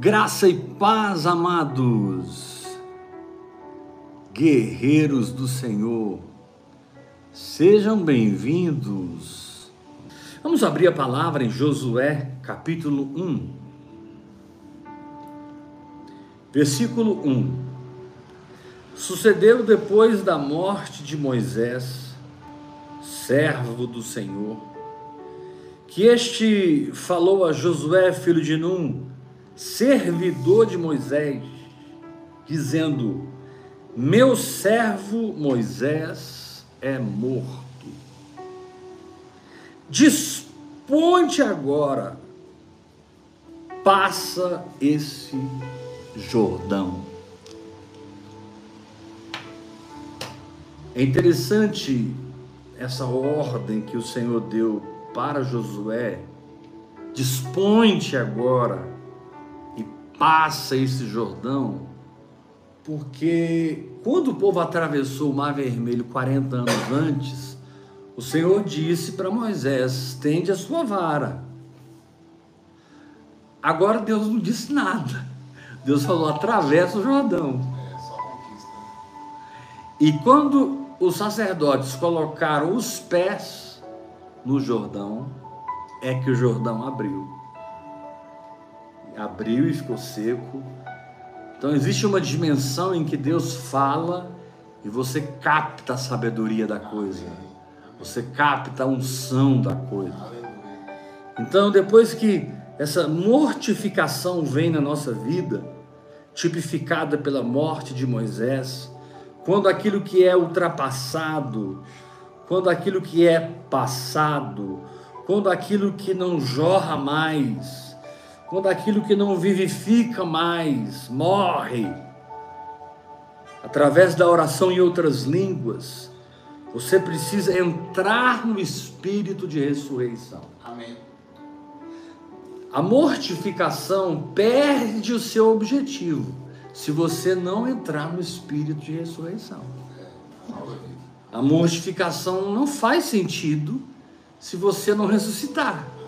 Graça e paz, amados, guerreiros do Senhor, sejam bem-vindos. Vamos abrir a palavra em Josué, capítulo 1, versículo 1. Sucedeu depois da morte de Moisés, servo do Senhor, que este falou a Josué, filho de Num, servidor de Moisés, dizendo: Meu servo Moisés é morto. Desponte agora, passa esse Jordão. É interessante essa ordem que o Senhor deu para Josué. Desponte agora passa esse Jordão, porque quando o povo atravessou o Mar Vermelho 40 anos antes, o Senhor disse para Moisés: estende a sua vara. Agora Deus não disse nada. Deus falou: atravessa o Jordão. E quando os sacerdotes colocaram os pés no Jordão, é que o Jordão abriu abriu e ficou seco. Então existe uma dimensão em que Deus fala e você capta a sabedoria da coisa. Você capta a unção da coisa. Então depois que essa mortificação vem na nossa vida, tipificada pela morte de Moisés, quando aquilo que é ultrapassado, quando aquilo que é passado, quando aquilo que não jorra mais, quando aquilo que não vivifica mais morre, através da oração em outras línguas, você precisa entrar no espírito de ressurreição. Amém. A mortificação perde o seu objetivo se você não entrar no espírito de ressurreição. A mortificação não faz sentido se você não ressuscitar.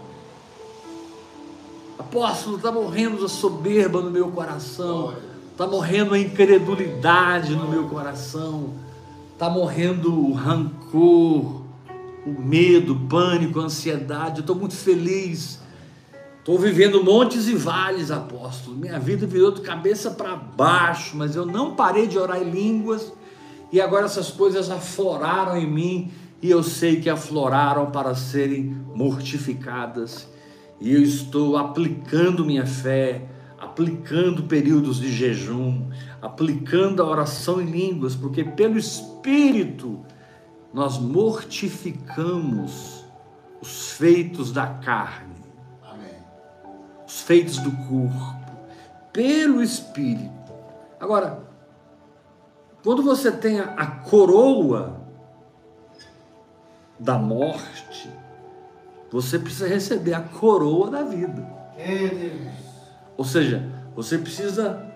Apóstolo, está morrendo a soberba no meu coração, está morrendo a incredulidade no meu coração, está morrendo o rancor, o medo, o pânico, a ansiedade. Eu estou muito feliz. Estou vivendo montes e vales, apóstolo. Minha vida virou de cabeça para baixo, mas eu não parei de orar em línguas e agora essas coisas afloraram em mim e eu sei que afloraram para serem mortificadas e eu estou aplicando minha fé, aplicando períodos de jejum, aplicando a oração em línguas, porque pelo Espírito nós mortificamos os feitos da carne, Amém. os feitos do corpo, pelo Espírito. Agora, quando você tem a coroa da morte, você precisa receber a coroa da vida. Ou seja, você precisa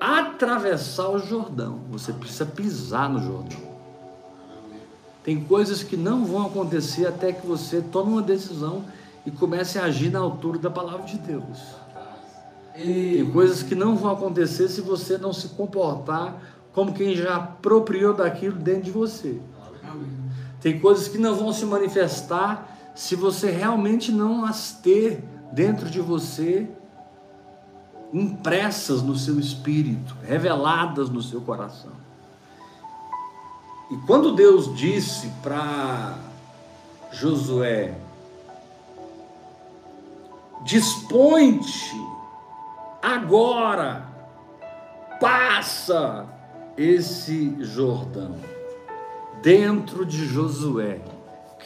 atravessar o Jordão, você precisa pisar no Jordão. Tem coisas que não vão acontecer até que você tome uma decisão e comece a agir na altura da palavra de Deus. Tem coisas que não vão acontecer se você não se comportar como quem já apropriou daquilo dentro de você. Tem coisas que não vão se manifestar se você realmente não as ter dentro de você, impressas no seu espírito, reveladas no seu coração. E quando Deus disse para Josué: Dispõe-te agora, passa esse Jordão. Dentro de Josué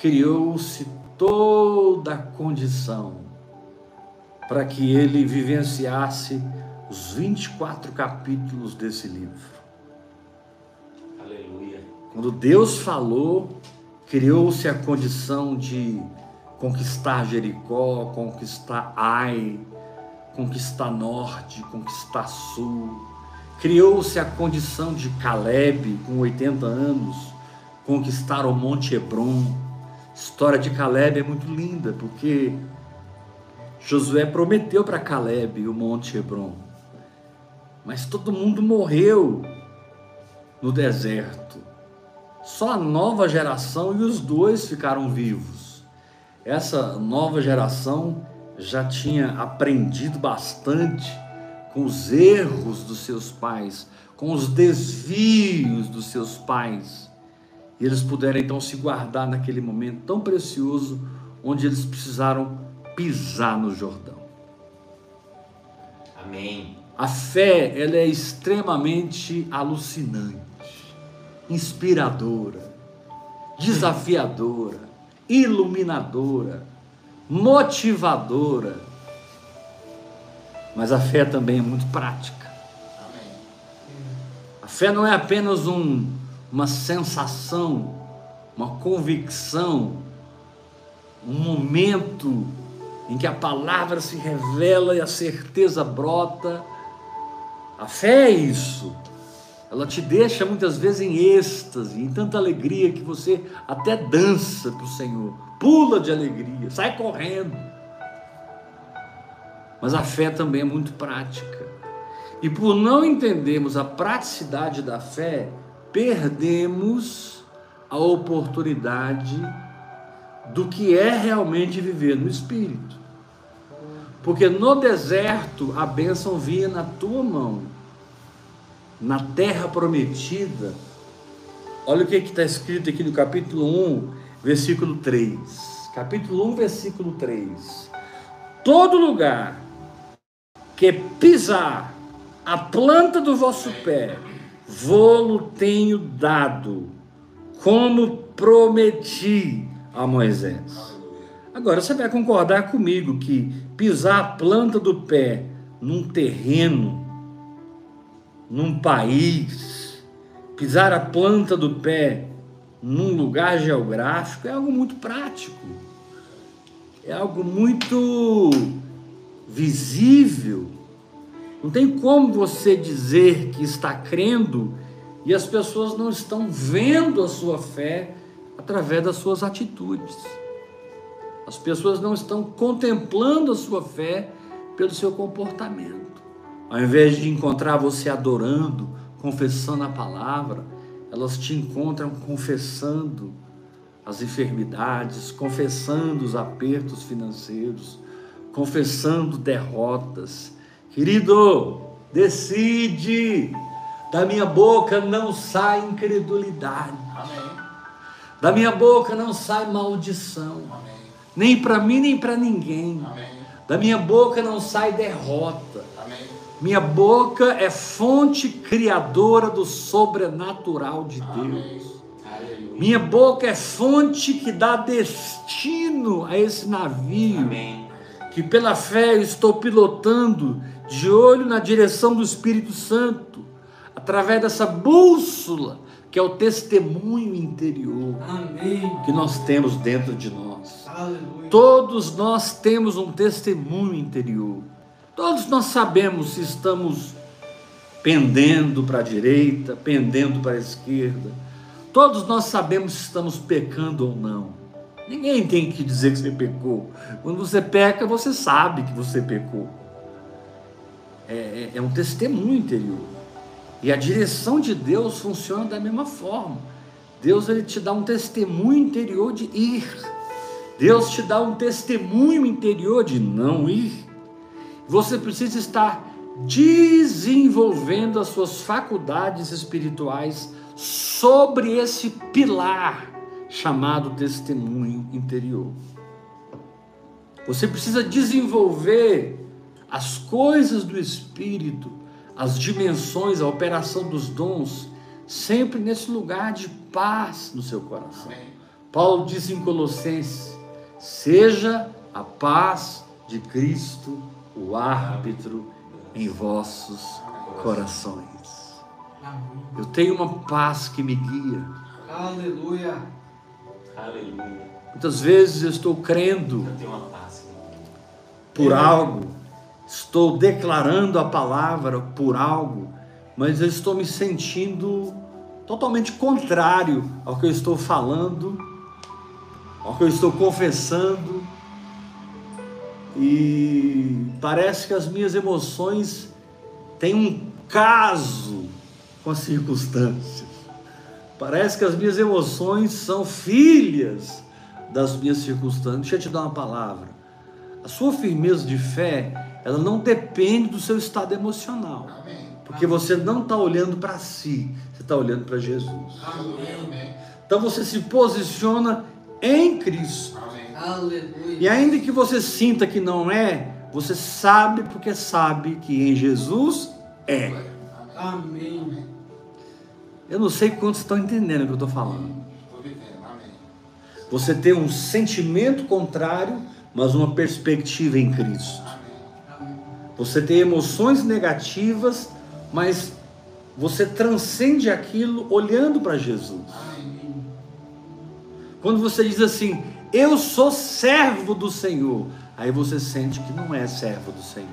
criou-se toda a condição para que ele vivenciasse os 24 capítulos desse livro. Aleluia. Quando Deus falou, criou-se a condição de conquistar Jericó, conquistar Ai, conquistar Norte, conquistar Sul. Criou-se a condição de Caleb, com 80 anos, conquistar o Monte Hebron história de Caleb é muito linda, porque Josué prometeu para Caleb o Monte Hebron. Mas todo mundo morreu no deserto. Só a nova geração e os dois ficaram vivos. Essa nova geração já tinha aprendido bastante com os erros dos seus pais, com os desvios dos seus pais. E eles puderam então se guardar naquele momento tão precioso onde eles precisaram pisar no Jordão. Amém. A fé, ela é extremamente alucinante, inspiradora, desafiadora, iluminadora, motivadora. Mas a fé também é muito prática. A fé não é apenas um, uma sensação, uma convicção, um momento em que a palavra se revela e a certeza brota. A fé é isso. Ela te deixa muitas vezes em êxtase, em tanta alegria que você até dança para o Senhor, pula de alegria, sai correndo. Mas a fé também é muito prática. E por não entendermos a praticidade da fé, perdemos a oportunidade do que é realmente viver no Espírito. Porque no deserto a bênção vinha na tua mão, na terra prometida. Olha o que está escrito aqui no capítulo 1, versículo 3. Capítulo 1, versículo 3. Todo lugar que pisar a planta do vosso pé, vou-lo tenho dado, como prometi a Moisés. Agora você vai concordar comigo que pisar a planta do pé num terreno, num país, pisar a planta do pé num lugar geográfico é algo muito prático, é algo muito visível. Não tem como você dizer que está crendo e as pessoas não estão vendo a sua fé através das suas atitudes. As pessoas não estão contemplando a sua fé pelo seu comportamento. Ao invés de encontrar você adorando, confessando a palavra, elas te encontram confessando as enfermidades, confessando os apertos financeiros, confessando derrotas. Querido, decide. Da minha boca não sai incredulidade. Amém. Da minha boca não sai maldição. Amém. Nem para mim, nem para ninguém. Amém. Da minha boca não sai derrota. Minha boca é fonte criadora do sobrenatural de Deus. Minha boca é fonte que dá destino a esse navio. Amém. Que pela fé eu estou pilotando de olho na direção do Espírito Santo, através dessa bússola que é o testemunho interior Amém. que nós temos dentro de nós. Aleluia. Todos nós temos um testemunho interior. Todos nós sabemos se estamos pendendo para a direita, pendendo para a esquerda. Todos nós sabemos se estamos pecando ou não. Ninguém tem que dizer que você pecou. Quando você peca, você sabe que você pecou. É, é, é um testemunho interior. E a direção de Deus funciona da mesma forma. Deus ele te dá um testemunho interior de ir. Deus te dá um testemunho interior de não ir. Você precisa estar desenvolvendo as suas faculdades espirituais sobre esse pilar chamado testemunho interior. Você precisa desenvolver as coisas do Espírito as dimensões, a operação dos dons, sempre nesse lugar de paz no seu coração. Amém. Paulo diz em Colossenses: seja a paz de Cristo o árbitro em vossos corações. Eu tenho uma paz que me guia. Aleluia. Aleluia. Muitas vezes eu estou crendo por algo estou declarando a palavra por algo, mas eu estou me sentindo totalmente contrário ao que eu estou falando, ao que eu estou confessando. E parece que as minhas emoções têm um caso com as circunstâncias. Parece que as minhas emoções são filhas das minhas circunstâncias. Deixa eu te dar uma palavra. A sua firmeza de fé, ela não depende do seu estado emocional. Porque você não está olhando para si, você está olhando para Jesus. Então você se posiciona em Cristo. E ainda que você sinta que não é, você sabe porque sabe que em Jesus é. Amém. Eu não sei quantos estão entendendo o que eu estou falando. Você tem um sentimento contrário, mas uma perspectiva em Cristo. Você tem emoções negativas, mas você transcende aquilo olhando para Jesus. Quando você diz assim, eu sou servo do Senhor. Aí você sente que não é servo do Senhor.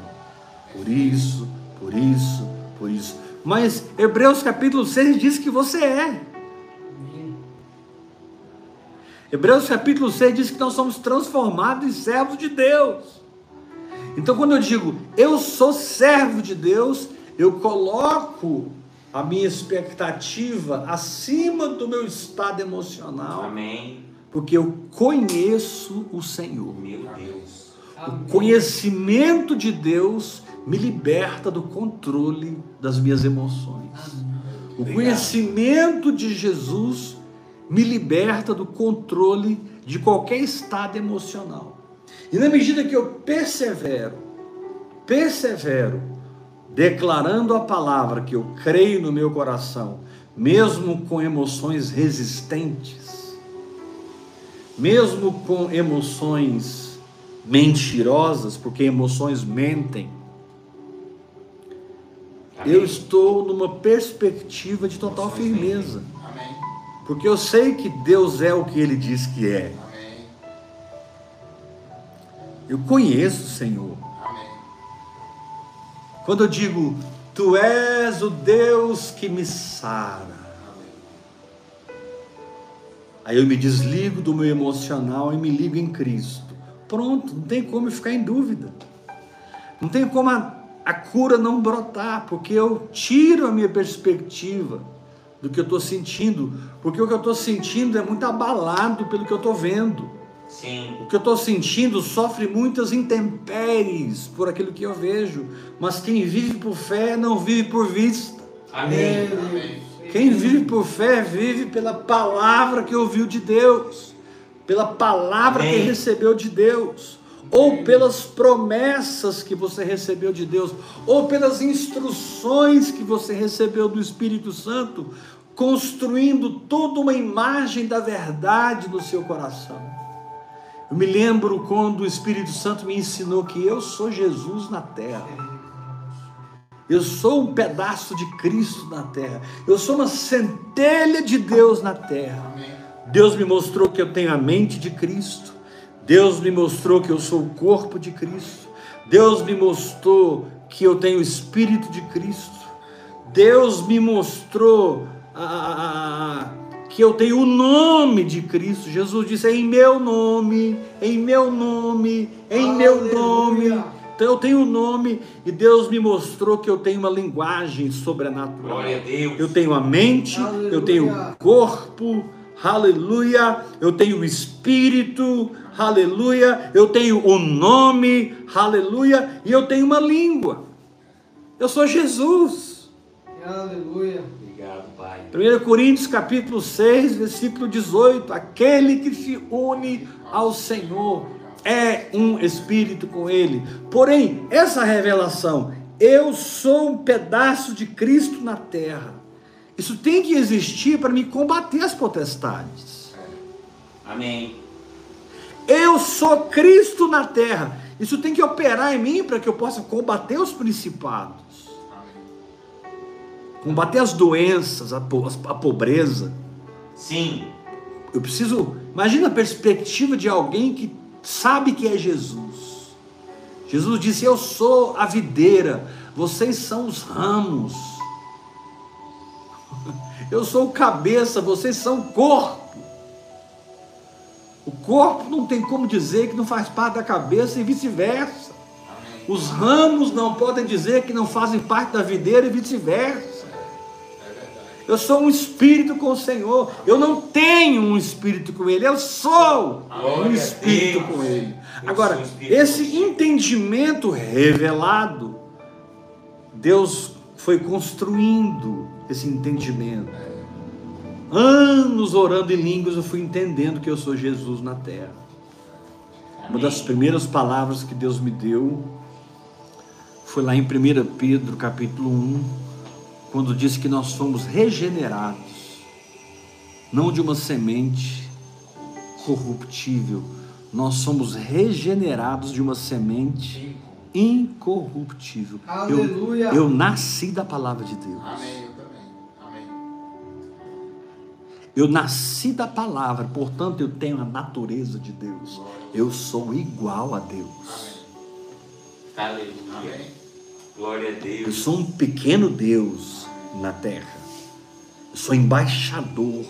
Por isso, por isso, por isso. Mas Hebreus capítulo 6 diz que você é. Hebreus capítulo 6 diz que nós somos transformados em servos de Deus. Então, quando eu digo eu sou servo de Deus, eu coloco a minha expectativa acima do meu estado emocional. Amém porque eu conheço o Senhor. Meu Deus. O conhecimento de Deus me liberta do controle das minhas emoções. O conhecimento de Jesus me liberta do controle de qualquer estado emocional. E na medida que eu persevero, persevero, declarando a palavra que eu creio no meu coração, mesmo com emoções resistentes, mesmo com emoções mentirosas, porque emoções mentem. Eu estou numa perspectiva de total firmeza. Porque eu sei que Deus é o que Ele diz que é. Eu conheço o Senhor. Quando eu digo, Tu és o Deus que me sara. Aí eu me desligo do meu emocional e me ligo em Cristo. Pronto, não tem como ficar em dúvida. Não tem como a, cura não brotar, porque eu tiro a minha perspectiva do que eu estou sentindo, porque o que eu estou sentindo é muito abalado pelo que eu estou vendo. Sim. O que eu estou sentindo sofre muitas intempéries por aquilo que eu vejo, mas quem vive por fé não vive por vista. Amém. Amém. Quem vive por fé, vive pela palavra que ouviu de Deus, pela palavra Amém. que recebeu de Deus, ou pelas promessas que você recebeu de Deus, ou pelas instruções que você recebeu do Espírito Santo, construindo toda uma imagem da verdade no seu coração. Eu me lembro quando o Espírito Santo me ensinou que eu sou Jesus na terra. Eu sou um pedaço de Cristo na terra. Eu sou uma centelha de Deus na terra. Deus me mostrou que eu tenho a mente de Cristo. Deus me mostrou que eu sou o corpo de Cristo. Deus me mostrou que eu tenho o Espírito de Cristo. Deus me mostrou ah, que eu tenho o nome de Cristo. Jesus disse: em meu nome, em meu nome, em Aleluia. meu nome então eu tenho um nome e Deus me mostrou que eu tenho uma linguagem sobrenatural. Glória a Deus. Eu tenho a mente, aleluia. eu tenho o corpo, aleluia. Eu tenho o espírito, aleluia. Eu tenho o nome, aleluia. E eu tenho uma língua. Eu sou Jesus. Aleluia. Obrigado, Pai. 1 Coríntios capítulo 6, versículo 18. Aquele que se une ao Senhor é um espírito com ele. Porém, essa revelação, eu sou um pedaço de Cristo na terra. Isso tem que existir para me combater as potestades. Amém. Eu sou Cristo na terra. Isso tem que operar em mim para que eu possa combater os principados. Combater as doenças, a, a pobreza. Sim. Eu preciso. Imagina a perspectiva de alguém que sabe que é Jesus. Jesus disse: Eu sou a videira, vocês são os ramos. Eu sou o cabeça, vocês são o corpo. O corpo não tem como dizer que não faz parte da cabeça e vice-versa. Os ramos não podem dizer que não fazem parte da videira e vice-versa. Eu sou um espírito com o Senhor. Eu não tenho um espírito com Ele. Eu sou um espírito com Ele. Agora, esse entendimento revelado, Deus foi construindo esse entendimento. Anos orando em línguas, eu fui entendendo que eu sou Jesus na terra. Uma das primeiras palavras que Deus me deu foi lá em 1 Pedro, capítulo 1, quando disse que nós fomos regenerados, não de uma semente corruptível, nós somos regenerados de uma semente incorruptível. Aleluia. Eu, eu nasci da palavra de Deus. Amém. Eu nasci da palavra, portanto eu tenho a natureza de Deus. Eu sou igual a Deus. Aleluia. Glória a Deus. Eu sou um pequeno Deus na terra. Eu sou embaixador,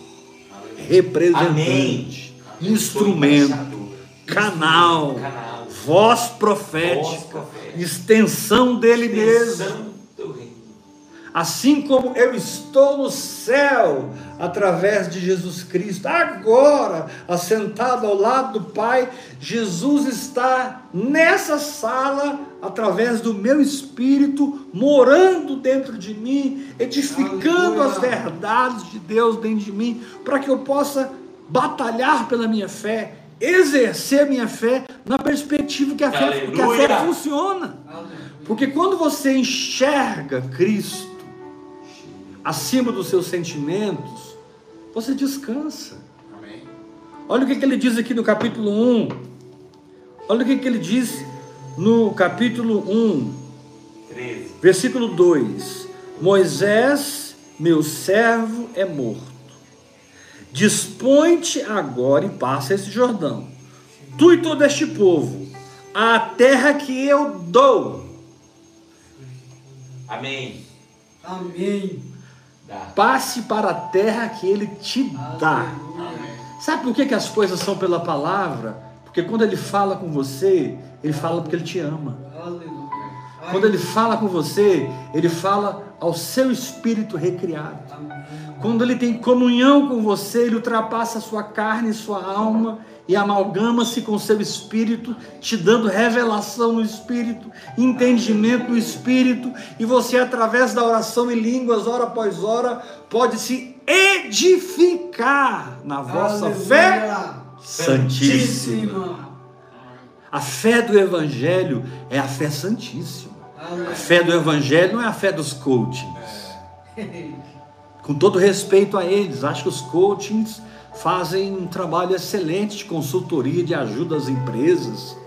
representante, Amém. instrumento, canal, canal, voz profética, voz profética. extensão dele extensão mesmo. Assim como eu estou no céu através de Jesus Cristo, agora assentado ao lado do Pai, Jesus está nessa sala através do meu espírito, morando dentro de mim, edificando Aleluia. as verdades de Deus dentro de mim, para que eu possa batalhar pela minha fé, exercer minha fé na perspectiva que a, fé, que a fé, funciona. Porque quando você enxerga Cristo, acima dos seus sentimentos, você descansa. Amém. Olha o que, que ele diz aqui no capítulo 1. Olha o que, que ele diz no capítulo 1, 13. versículo 2: Moisés, meu servo, é morto. Dispõe-te agora e passa esse Jordão, tu e todo este povo, a terra que eu dou. Amém. Amém. Passe para a terra que ele te dá. Sabe por que, que as coisas são pela palavra? Porque quando ele fala com você, ele fala porque ele te ama. Quando ele fala com você, ele fala ao seu espírito recriado. Quando ele tem comunhão com você, ele ultrapassa a sua carne e sua alma e amalgama-se com seu espírito, te dando revelação no espírito, entendimento no espírito, e você, através da oração em línguas, hora após hora, pode se edificar na vossa Aleluia. fé santíssima. A fé do Evangelho é a fé santíssima. A fé do Evangelho não é a fé dos coachings. Com todo respeito a eles, acho que os coachings fazem um trabalho excelente de consultoria, de ajuda às empresas,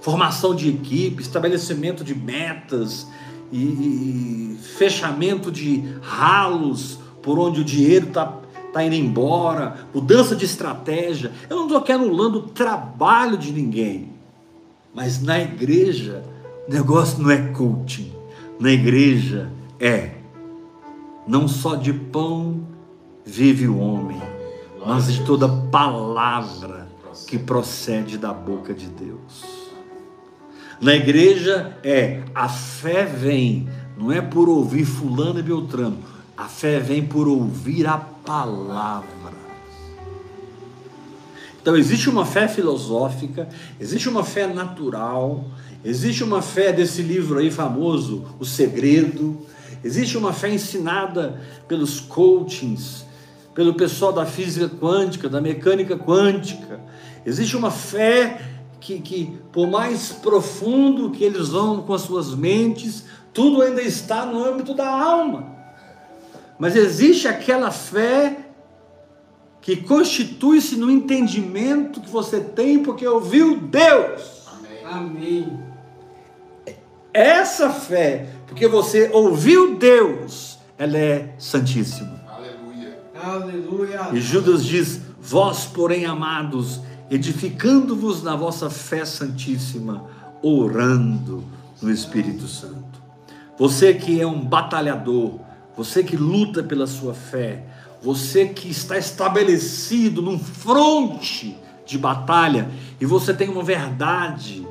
formação de equipe, estabelecimento de metas e, e fechamento de ralos por onde o dinheiro está tá indo embora, mudança de estratégia. Eu não estou aqui anulando o trabalho de ninguém, mas na igreja o negócio não é coaching, na igreja é não só de pão vive o homem mas de toda palavra que procede da boca de Deus. Na igreja é a fé vem, não é por ouvir fulano e beltrano, a fé vem por ouvir a palavra. Então existe uma fé filosófica, existe uma fé natural, existe uma fé desse livro aí famoso, O Segredo, existe uma fé ensinada pelos coachings, pelo pessoal da física quântica, da mecânica quântica. Existe uma fé que, que, por mais profundo que eles vão com as suas mentes, tudo ainda está no âmbito da alma. Mas existe aquela fé que constitui-se no entendimento que você tem porque ouviu Deus. Amém. Essa fé, porque você ouviu Deus, ela é santíssima. Aleluia. E Judas diz: Vós, porém, amados, edificando-vos na vossa fé santíssima, orando no Espírito Santo. Você que é um batalhador, você que luta pela sua fé, você que está estabelecido num fronte de batalha e você tem uma verdade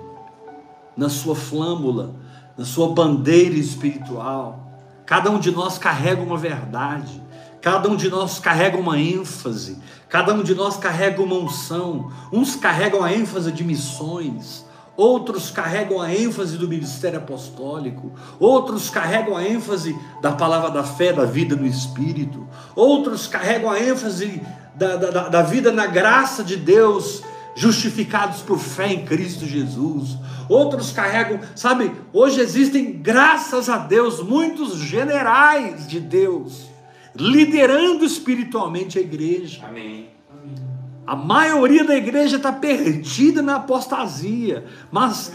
na sua flâmula, na sua bandeira espiritual. Cada um de nós carrega uma verdade, cada um de nós carrega uma ênfase, cada um de nós carrega uma unção. Uns carregam a ênfase de missões, outros carregam a ênfase do ministério apostólico, outros carregam a ênfase da palavra da fé, da vida no Espírito, outros carregam a ênfase da, da, da vida na graça de Deus, justificados por fé em Cristo Jesus. Outros carregam, sabe, hoje existem, graças a Deus, muitos generais de Deus liderando espiritualmente a igreja. Amém. A maioria da igreja está perdida na apostasia, mas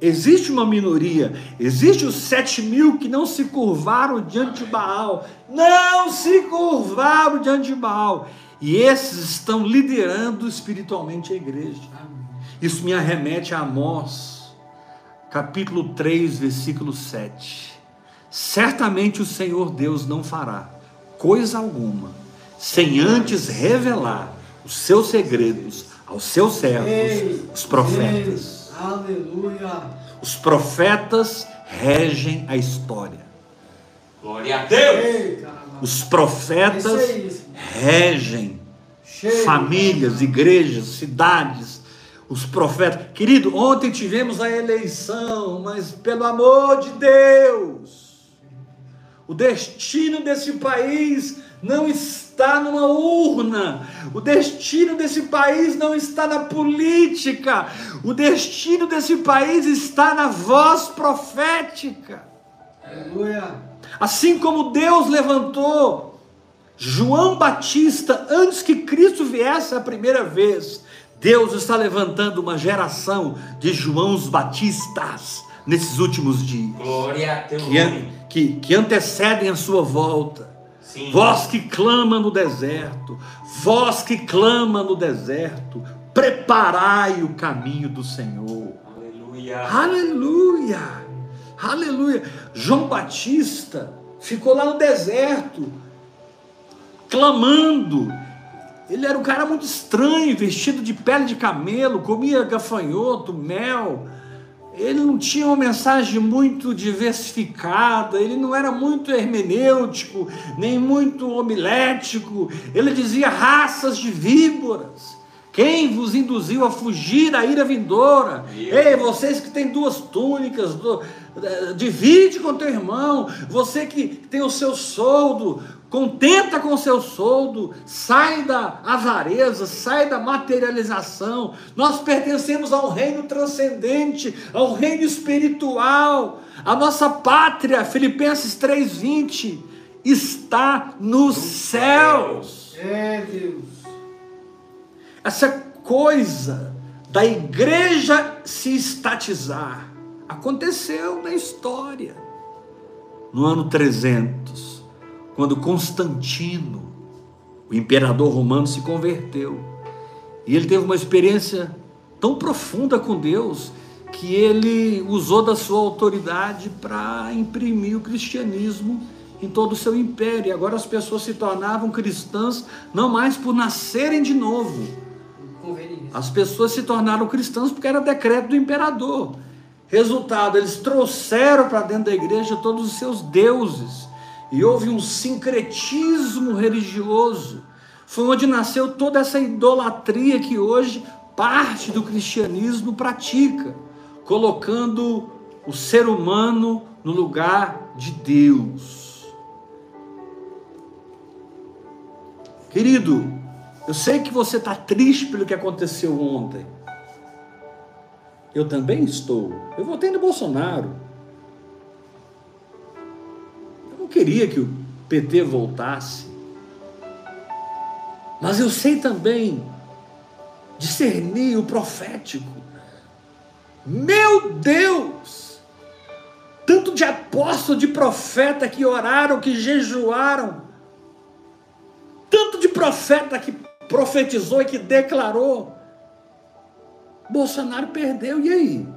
existe uma minoria, existe os sete mil que não se curvaram diante de Baal, não se curvaram diante de Baal, e esses estão liderando espiritualmente a igreja. Isso me arremete a Amós, capítulo 3, versículo 7. Certamente o Senhor Deus não fará coisa alguma sem antes revelar os seus segredos aos seus servos, ei, os profetas. Ei, aleluia. Os profetas regem a história. Glória a Deus. Ei, os profetas regem famílias, igrejas, cidades. Os profetas. Querido, ontem tivemos a eleição, mas pelo amor de Deus, o destino desse país não está numa urna, o destino desse país não está na política, o destino desse país está na voz profética. Aleluia. Assim como Deus levantou João Batista antes que Cristo viesse a primeira vez, Deus está levantando uma geração de Joãos Batistas nesses últimos dias. Glória a teu que, que, que antecedem a sua volta Sim. Voz que clama no deserto, voz que clama no deserto, preparai o caminho do Senhor. Aleluia. Aleluia. Aleluia. João Batista ficou lá no deserto, clamando. Ele era um cara muito estranho, vestido de pele de camelo, comia gafanhoto, mel ele não tinha uma mensagem muito diversificada, ele não era muito hermenêutico, nem muito homilético, ele dizia raças de víboras. Quem vos induziu a fugir da ira vindoura? Ei, vocês que têm duas túnicas, do, eh, divide com teu irmão. Você que tem o seu soldo, contenta com o seu soldo, sai da avareza, sai da materialização. Nós pertencemos ao reino transcendente, ao reino espiritual. A nossa pátria, Filipenses 3:20, está nos céus. É, Deus. Essa coisa da igreja se estatizar aconteceu na história. No ano 300, quando Constantino, o imperador romano, se converteu. E ele teve uma experiência tão profunda com Deus que ele usou da sua autoridade para imprimir o cristianismo em todo o seu império. E agora as pessoas se tornavam cristãs não mais por nascerem de novo. As pessoas se tornaram cristãs porque era decreto do imperador. Resultado, eles trouxeram para dentro da igreja todos os seus deuses e houve um sincretismo religioso. Foi onde nasceu toda essa idolatria que hoje parte do cristianismo pratica, colocando o ser humano no lugar de Deus. Querido, eu sei que você está triste pelo que aconteceu ontem. Eu também estou. Eu votei no Bolsonaro. Queria que o PT voltasse. Mas eu sei também discernir o profético. Meu Deus! Tanto de apóstolo, de profeta que oraram, que jejuaram, tanto de profeta que profetizou e que declarou. Bolsonaro perdeu, e aí?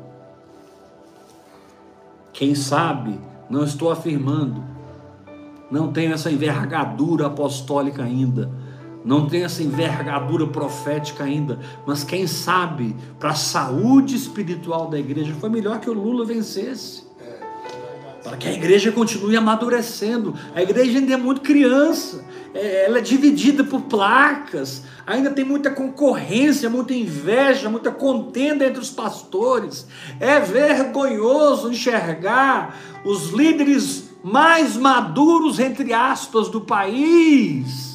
Quem sabe, não estou afirmando, não tenho essa envergadura apostólica ainda, não tem essa envergadura profética ainda, mas quem sabe para a saúde espiritual da igreja foi melhor que o Lula vencesse. Para que a igreja continue amadurecendo. A igreja ainda é muito criança, é, ela é dividida por placas, ainda tem muita concorrência, muita inveja, muita contenda entre os pastores. É vergonhoso enxergar os líderes mais maduros, entre aspas, do país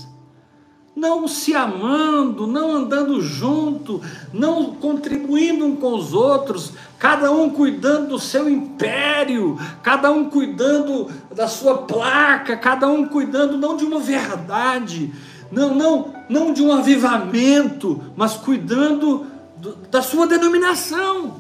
não se amando, não andando junto, não contribuindo um com os outros, cada um cuidando do seu império, cada um cuidando da sua placa, cada um cuidando não de uma verdade, não, não, não de um avivamento, mas cuidando do, da sua denominação.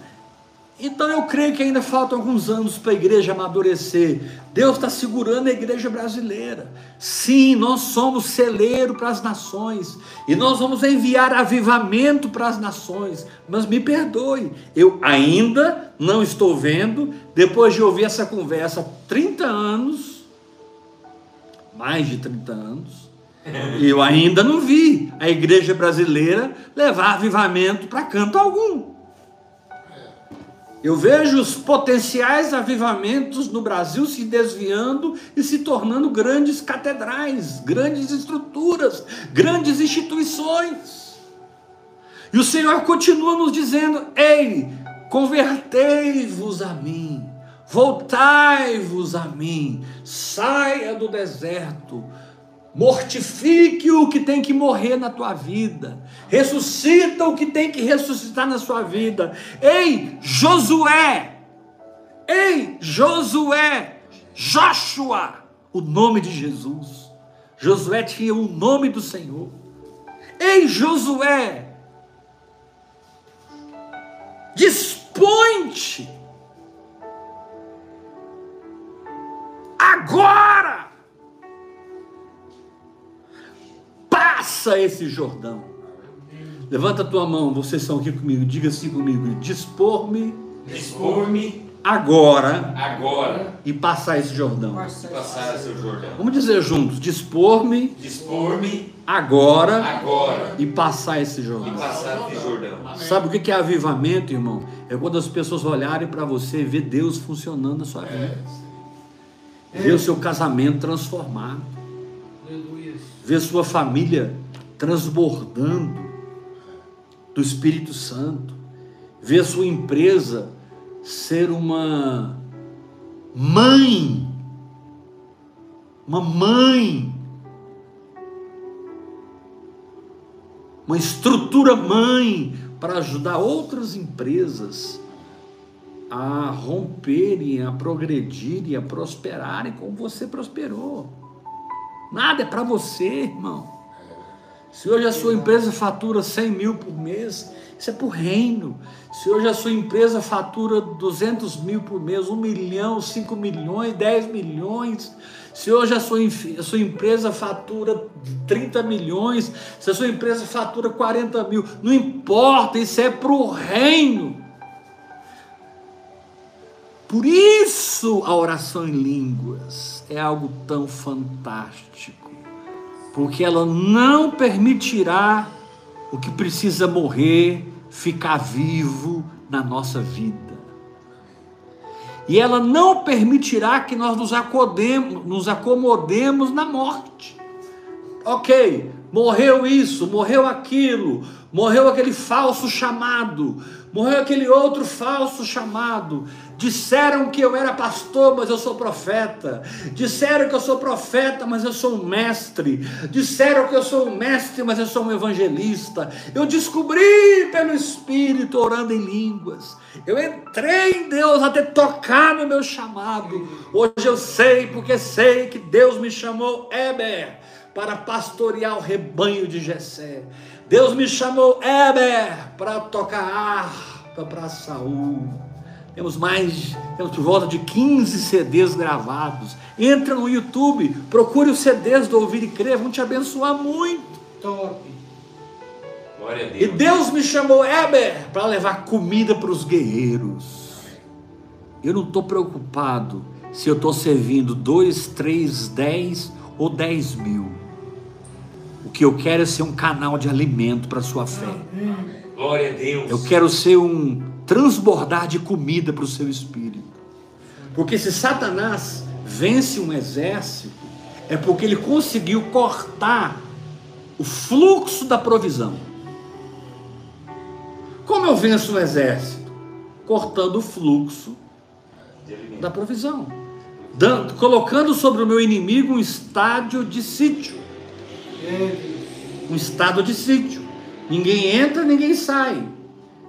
Então eu creio que ainda faltam alguns anos para a igreja amadurecer. Deus está segurando a igreja brasileira. Sim, nós somos celeiro para as nações. E nós vamos enviar avivamento para as nações. Mas me perdoe, eu ainda não estou vendo, depois de ouvir essa conversa há 30 anos, mais de 30 anos, eu ainda não vi a igreja brasileira levar avivamento para canto algum. Eu vejo os potenciais avivamentos no Brasil se desviando e se tornando grandes catedrais, grandes estruturas, grandes instituições. E o Senhor continua nos dizendo: Ei, convertei-vos a mim, voltai-vos a mim, saia do deserto, Mortifique o que tem que morrer na tua vida. Ressuscita o que tem que ressuscitar na sua vida. Ei, Josué! Ei, Josué! Joshua! O nome de Jesus. Josué tinha o nome do Senhor. Ei, Josué! Dispõe-te! Agora! Passa esse Jordão. Levanta a tua mão, vocês são aqui comigo, diga assim comigo: dispor-me. Dispor-me. Agora, agora e passar esse Jordão. Passar esse Jordão. Vamos dizer juntos: dispor-me, dispor-me agora, agora e passar esse Jordão. E passar esse Jordão. Sabe o que é avivamento, irmão? É quando as pessoas olharem para você e ver Deus funcionando na sua vida, é. ver o seu casamento transformado ver sua família transbordando do Espírito Santo, ver sua empresa ser uma mãe, uma mãe, uma estrutura mãe para ajudar outras empresas a romperem, a progredirem, a prosperarem como você prosperou. Nada é para você, irmão. Se hoje a sua empresa fatura 100 mil por mês, isso é por reino. Se hoje a sua empresa fatura 200 mil por mês, 1 milhão, 5 milhões, 10 milhões, se hoje a sua, a sua empresa fatura 30 milhões, se a sua empresa fatura 40 mil, não importa, isso é para o reino. Por isso a oração em línguas é algo tão fantástico, porque ela não permitirá o que precisa morrer ficar vivo na nossa vida. E ela não permitirá que nós nos acomodemos, nos acomodemos na morte. Ok, morreu isso, morreu aquilo, morreu aquele falso chamado, morreu aquele outro falso chamado. Disseram que eu era pastor, mas eu sou profeta. Disseram que eu sou profeta, mas eu sou um mestre. Disseram que eu sou um mestre, mas eu sou um evangelista. Eu descobri pelo Espírito orando em línguas. Eu entrei em Deus até tocar no meu chamado. Hoje eu sei, porque sei que Deus me chamou Eber para pastorear o rebanho de Jessé. Deus me chamou Eber para tocar harpa para Saul. Temos mais, temos por volta de 15 CDs gravados. Entra no YouTube, procure os CDs do Ouvir e Crer, vão te abençoar muito. Top. Glória a Deus. E Deus me chamou Eber para levar comida para os guerreiros. Eu não estou preocupado se eu estou servindo dois, três, dez ou dez mil. O que eu quero é ser um canal de alimento para a sua fé. Glória a Deus. Eu quero ser um transbordar de comida para o seu espírito. Porque se Satanás vence um exército, é porque ele conseguiu cortar o fluxo da provisão. Como eu venço um exército? Cortando o fluxo da provisão. Dando, colocando sobre o meu inimigo um estádio de sítio. Um estado de sítio. Ninguém entra, ninguém sai.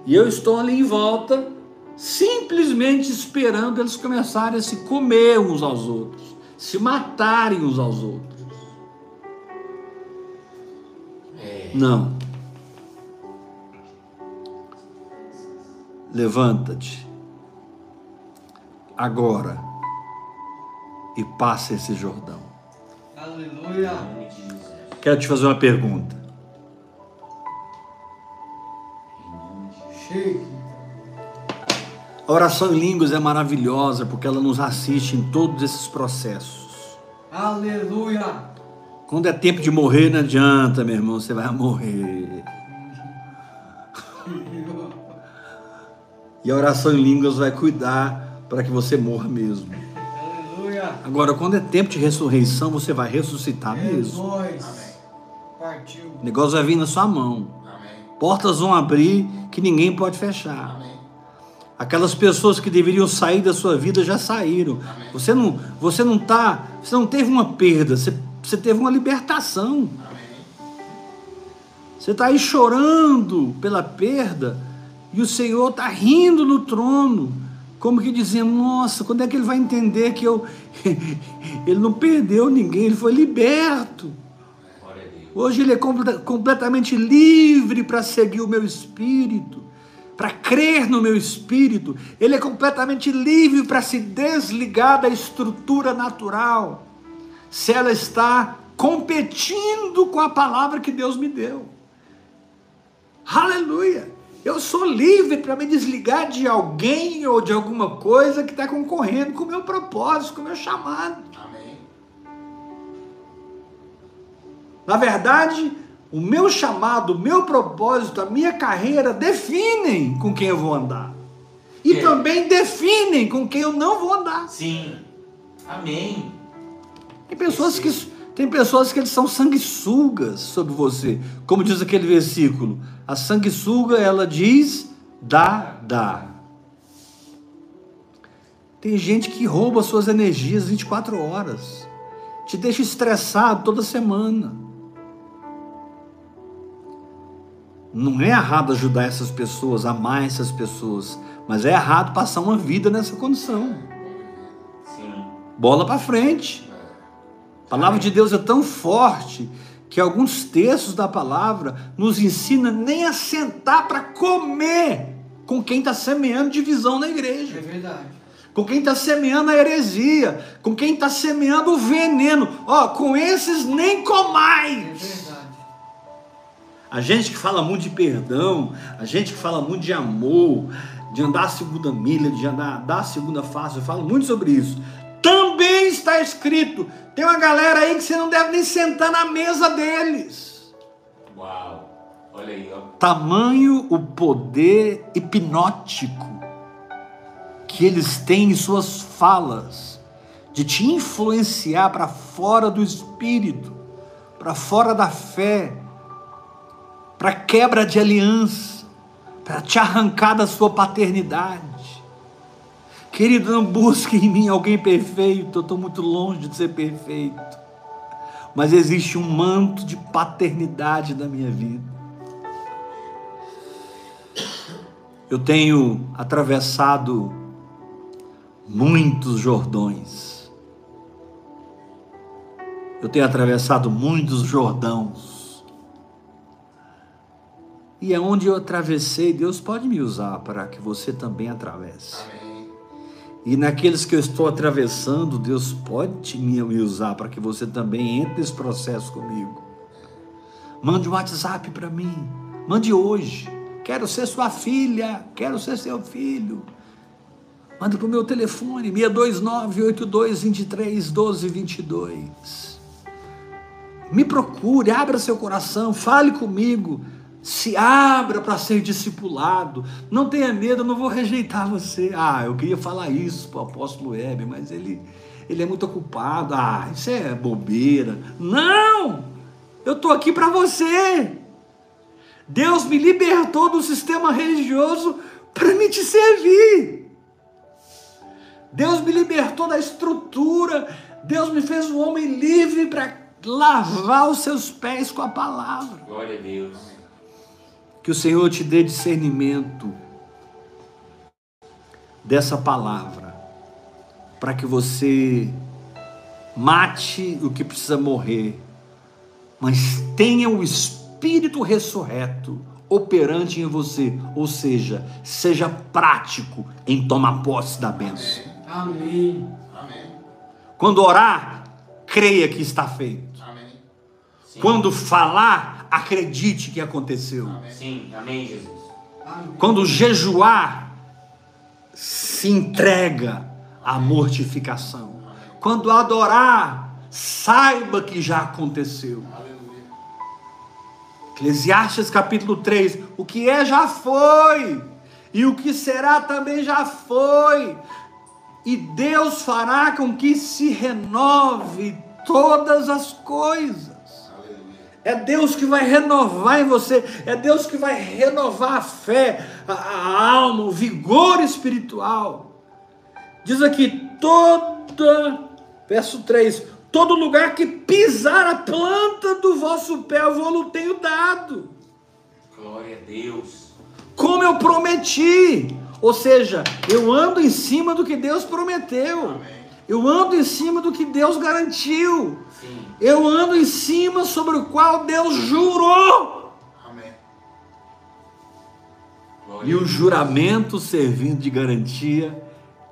E eu estou ali em volta, simplesmente esperando eles começarem a se comer uns aos outros, se matarem uns aos outros. Não. Levanta-te agora e passa esse Jordão. Aleluia. Quero te fazer uma pergunta. A oração em línguas é maravilhosa porque ela nos assiste em todos esses processos. Aleluia. Quando é tempo de morrer, não adianta, meu irmão, você vai morrer. E a oração em línguas vai cuidar para que você morra mesmo. Aleluia. Agora, quando é tempo de ressurreição, você vai ressuscitar É mesmo. nós. Partiu. O negócio vai vir na sua mão. Amém. Portas vão abrir que ninguém pode fechar. Amém. Aquelas pessoas que deveriam sair da sua vida já saíram. Você não, você não tá, você não teve uma perda, você, você teve uma libertação. Amém. Você está aí chorando pela perda e o Senhor está rindo no trono, como que dizendo: Nossa, quando é que ele vai entender que eu. ele não perdeu ninguém, ele foi liberto. Hoje ele é completa- completamente livre para seguir o meu espírito, para crer no meu espírito. Ele é completamente livre para se desligar da estrutura natural, se ela está competindo com a palavra que Deus me deu. Aleluia! Eu sou livre para me desligar de alguém ou de alguma coisa que está concorrendo com o meu propósito, com o meu chamado. Na verdade, o meu chamado, o meu propósito, a minha carreira definem com quem eu vou andar. E É. também definem com quem eu não vou andar. Sim. Amém. Tem pessoas que tem pessoas que eles são sanguessugas sobre você. Como diz aquele versículo, a sanguessuga ela diz dá, dá. Tem gente que rouba suas energias 24 horas. Te deixa estressado toda semana. Não é errado ajudar essas pessoas, amar essas pessoas, mas é errado passar uma vida nessa condição. Sim. Bola para frente. A palavra de Deus é tão forte que alguns textos da palavra nos ensina nem a sentar para comer com quem está semeando divisão na É igreja, verdade. com quem está semeando a heresia, com quem está semeando o veneno. Ó, com esses nem É comais. A gente que fala muito de perdão, a gente que fala muito de amor, de andar a segunda milha, de andar dar a segunda face, eu falo muito sobre isso. Também está escrito. Tem uma galera aí que você não deve nem sentar na mesa deles. Uau. Olha aí, ó. Tamanho o poder hipnótico que eles têm em suas falas de te influenciar para fora do espírito, para fora da fé, para quebra de aliança, para te arrancar da sua paternidade. Querido, não busque em mim alguém perfeito, eu estou muito longe de ser perfeito. Mas existe um manto de paternidade na minha vida. Eu tenho atravessado muitos Jordões. Eu tenho atravessado muitos Jordãos. E é onde eu atravessei, Deus pode me usar para que você também atravesse. Amém. E naqueles que eu estou atravessando, Deus pode me usar para que você também entre nesse processo comigo. Mande um WhatsApp para mim. Mande hoje. Quero ser sua filha. Quero ser seu filho. Manda para o meu telefone, 629-8223-1222. Me procure, abra seu coração, fale comigo. Se abra para ser discipulado. Não tenha medo, eu não vou rejeitar você. Ah, eu queria falar isso para o apóstolo Heber, mas ele, ele é muito ocupado. Ah, isso é bobeira. Não! Eu estou aqui para você. Deus me libertou do sistema religioso para me te servir. Deus me libertou da estrutura. Deus me fez um homem livre para lavar os seus pés com a palavra. Glória a Deus. Que o Senhor te dê discernimento dessa palavra, para que você mate o que precisa morrer, mas tenha o Espírito ressurreto operante em você, ou seja, seja prático em tomar posse da bênção. Amém. Amém. Quando orar, creia que está feito. Quando falar, acredite que aconteceu. Sim, amém, Jesus. Quando jejuar, se entrega à mortificação. Quando adorar, saiba que já aconteceu. Eclesiastes capítulo 3: o que é já foi, e o que será também já foi, e Deus fará com que se renove todas as coisas. É Deus que vai renovar em você, é Deus que vai renovar a fé, a, a alma, o vigor espiritual. Diz aqui: toda, verso 3: todo lugar que pisar a planta do vosso pé, eu vou tenho dado, Glória a Deus. como eu prometi. Ou seja, eu ando em cima do que Deus prometeu, Amém. Eu ando em cima do que Deus garantiu, Sim. eu ando em cima sobre o qual Deus jurou. Amém. E o juramento servindo de garantia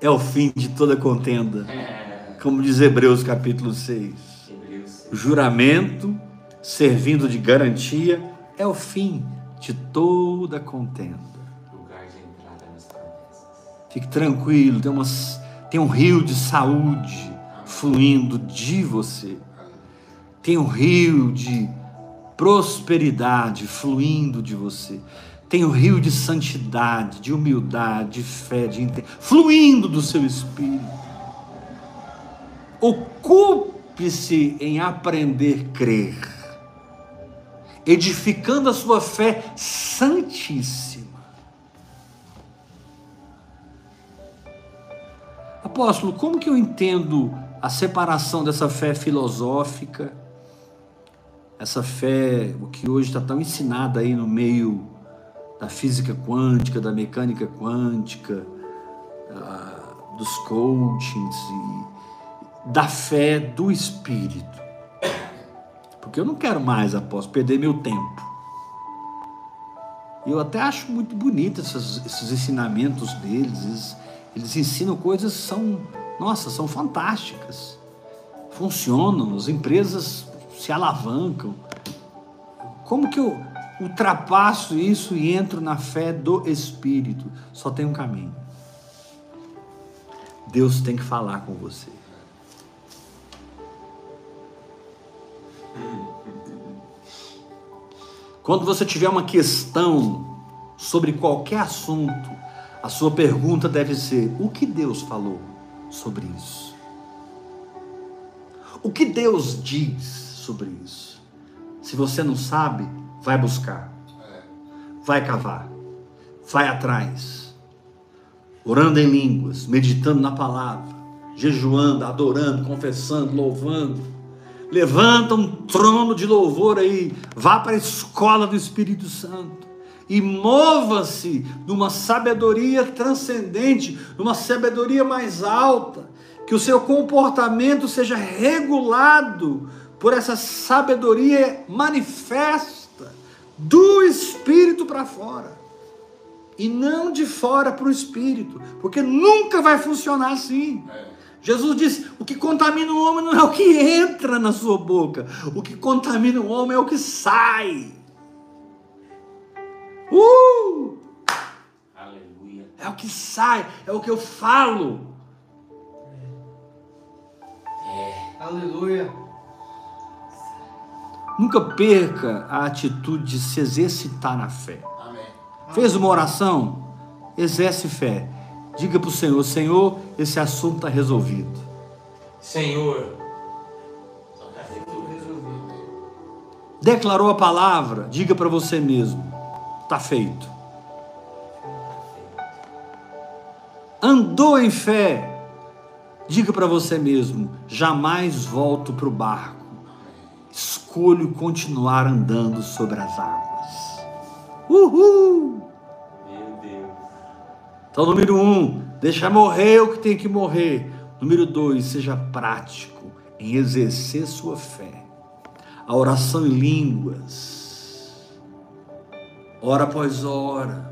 é o fim de toda contenda, É, como diz Hebreus capítulo 6. Hebreus. O juramento servindo de garantia é o fim de toda contenda. Lugar de entrada nas promessas. Fique tranquilo, tem, umas, tem um rio de saúde fluindo de você. Tem um rio de prosperidade fluindo de você. Tem um rio de santidade, de humildade, de fé, de fluindo do seu espírito. Ocupe-se em aprender a crer, edificando a sua fé santíssima. Apóstolo, como que eu entendo a separação dessa fé filosófica, essa fé, o que hoje está tão ensinada aí no meio da física quântica, da mecânica quântica, ah, dos coachings, e da fé do espírito? Porque eu não quero mais, apóstolo, perder meu tempo. Eu até acho muito bonito esses, esses ensinamentos deles. Eles, eles ensinam coisas que são, nossa, são fantásticas. Funcionam, as empresas se alavancam. Como que eu ultrapasso isso e entro na fé do Espírito? Só tem um caminho. Deus tem que falar com você. Quando você tiver uma questão sobre qualquer assunto, a sua pergunta deve ser: o que Deus falou sobre isso? O que Deus diz sobre isso? Se você não sabe, vai buscar, vai cavar, vai atrás, orando em línguas, meditando na palavra, jejuando, adorando, confessando, louvando. Levanta um trono de louvor aí, vá para a escola do Espírito Santo e mova-se numa sabedoria transcendente, numa sabedoria mais alta, que o seu comportamento seja regulado por essa sabedoria manifesta do espírito para fora e não de fora para o espírito, porque nunca vai funcionar assim. Jesus disse: o que contamina o homem não é o que entra na sua boca, o que contamina o homem é o que sai. Uh! Aleluia. É o que sai, é o que eu falo. Aleluia. Nunca perca a atitude de se exercitar na fé. Amém. Fez uma oração? Exerce fé. Diga para o Senhor: Senhor, esse assunto está resolvido. Senhor. Resolvido. Declarou a palavra? Diga para você mesmo: está feito. Andou em fé? Diga para você mesmo: jamais volto para o barco. Escolho continuar andando sobre as águas. Uhul! Meu Deus. Então, número um, deixa morrer o que tem que morrer. Número dois, seja prático em exercer sua fé. A oração em línguas, hora após hora,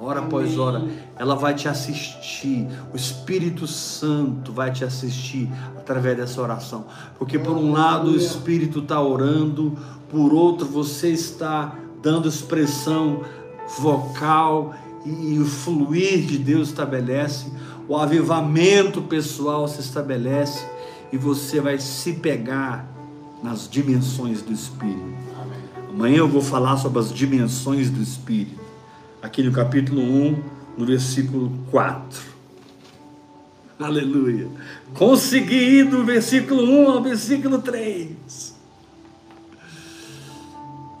hora após Amém. hora, ela vai te assistir. O Espírito Santo vai te assistir através dessa oração. Porque, por um lado, o. Espírito está orando, por outro, você está dando expressão vocal e o fluir de Deus estabelece, o avivamento pessoal se estabelece e você vai se pegar nas dimensões do Espírito. Amanhã eu vou falar sobre as dimensões do Espírito, aqui no capítulo 1, no versículo 4. Aleluia. Consegui ir do versículo 1 ao versículo 3.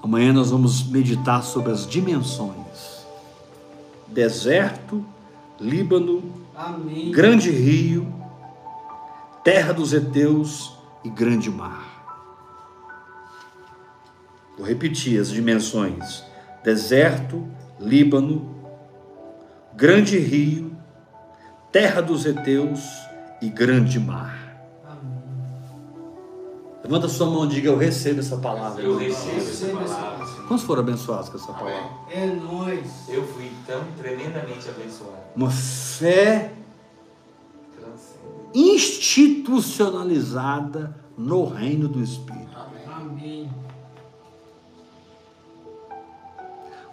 Amanhã nós vamos meditar sobre as dimensões: deserto, Líbano, Amém. grande rio, terra dos heteus e grande mar. Vou repetir as dimensões: deserto, Líbano, grande rio, terra dos heteus e grande mar. Amém. Levanta sua mão e diga: Eu recebo essa palavra. Eu recebo essa palavra. Quantos foram abençoados com essa palavra? Amém. É nóis. Eu fui tão tremendamente abençoado. Uma fé institucionalizada no reino do Espírito.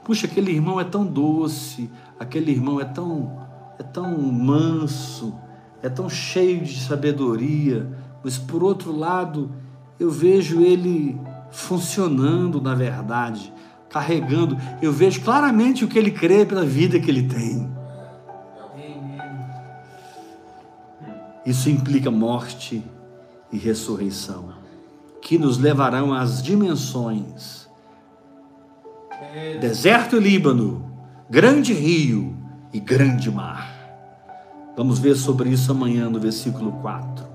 Puxa, aquele irmão é tão doce, aquele irmão é tão é tão manso, é tão cheio de sabedoria, mas por outro lado, eu vejo ele funcionando na verdade, carregando, eu vejo claramente o que ele crê pela vida que ele tem. Isso implica morte e ressurreição, que nos levarão às dimensões deserto e Líbano, grande rio e grande mar. Vamos ver sobre isso amanhã no versículo 4.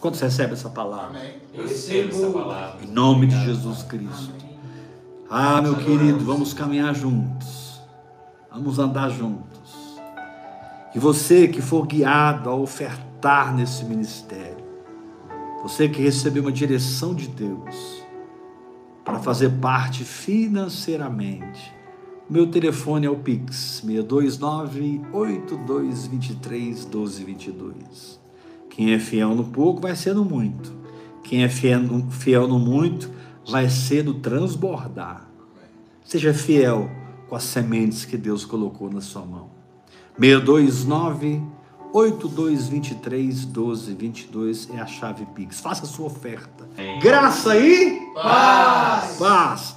Quando você recebe essa palavra? Amém. Eu recebo essa palavra. Em nome de Jesus Cristo. Ah, meu querido, vamos caminhar juntos. Vamos andar juntos. E você que for guiado a ofertar nesse ministério, você que recebeu uma direção de Deus para fazer parte financeiramente, meu telefone é o Pix 629-8223-1222. Quem é fiel no pouco vai ser no muito. Quem é fiel no, fiel no muito vai ser no transbordar. Seja fiel com as sementes que Deus colocou na sua mão. 629 8223 1222 é a chave Pix. Faça a sua oferta. Graça e Paz. paz.